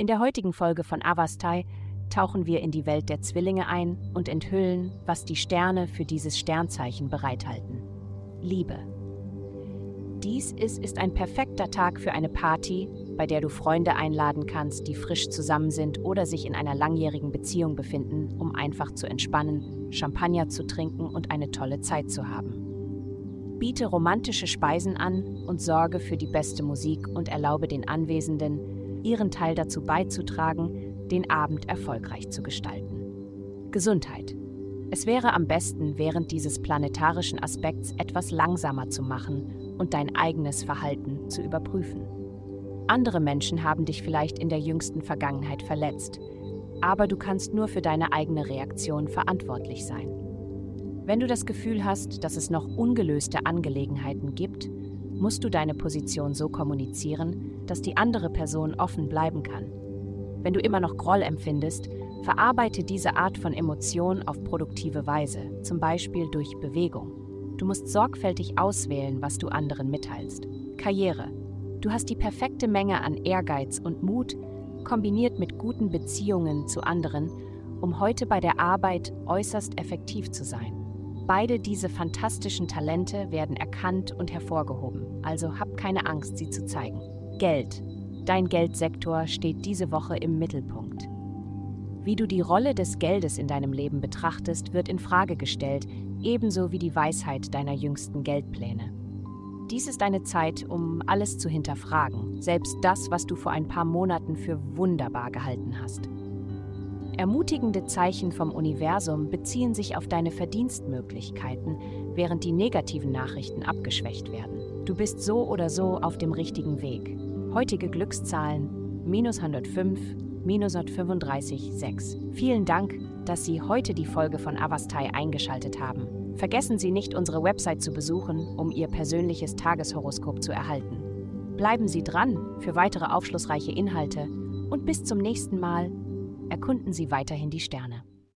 In der heutigen Folge von Avastai tauchen wir in die Welt der Zwillinge ein und enthüllen, was die Sterne für dieses Sternzeichen bereithalten. Liebe. Dies ist, ist ein perfekter Tag für eine Party, bei der du Freunde einladen kannst, die frisch zusammen sind oder sich in einer langjährigen Beziehung befinden, um einfach zu entspannen, Champagner zu trinken und eine tolle Zeit zu haben. Biete romantische Speisen an und sorge für die beste Musik und erlaube den Anwesenden, ihren Teil dazu beizutragen, den Abend erfolgreich zu gestalten. Gesundheit. Es wäre am besten, während dieses planetarischen Aspekts etwas langsamer zu machen und dein eigenes Verhalten zu überprüfen. Andere Menschen haben dich vielleicht in der jüngsten Vergangenheit verletzt, aber du kannst nur für deine eigene Reaktion verantwortlich sein. Wenn du das Gefühl hast, dass es noch ungelöste Angelegenheiten gibt, musst du deine Position so kommunizieren, dass die andere Person offen bleiben kann. Wenn du immer noch Groll empfindest, verarbeite diese Art von Emotion auf produktive Weise, zum Beispiel durch Bewegung. Du musst sorgfältig auswählen, was du anderen mitteilst. Karriere. Du hast die perfekte Menge an Ehrgeiz und Mut, kombiniert mit guten Beziehungen zu anderen, um heute bei der Arbeit äußerst effektiv zu sein. Beide diese fantastischen Talente werden erkannt und hervorgehoben, also hab keine Angst, sie zu zeigen. Geld. Dein Geldsektor steht diese Woche im Mittelpunkt. Wie du die Rolle des Geldes in deinem Leben betrachtest, wird in Frage gestellt, ebenso wie die Weisheit deiner jüngsten Geldpläne. Dies ist eine Zeit, um alles zu hinterfragen, selbst das, was du vor ein paar Monaten für wunderbar gehalten hast. Ermutigende Zeichen vom Universum beziehen sich auf deine Verdienstmöglichkeiten, während die negativen Nachrichten abgeschwächt werden. Du bist so oder so auf dem richtigen Weg. Heutige Glückszahlen minus 105, minus 135, 6. Vielen Dank, dass Sie heute die Folge von Avastai eingeschaltet haben. Vergessen Sie nicht, unsere Website zu besuchen, um Ihr persönliches Tageshoroskop zu erhalten. Bleiben Sie dran für weitere aufschlussreiche Inhalte und bis zum nächsten Mal erkunden Sie weiterhin die Sterne.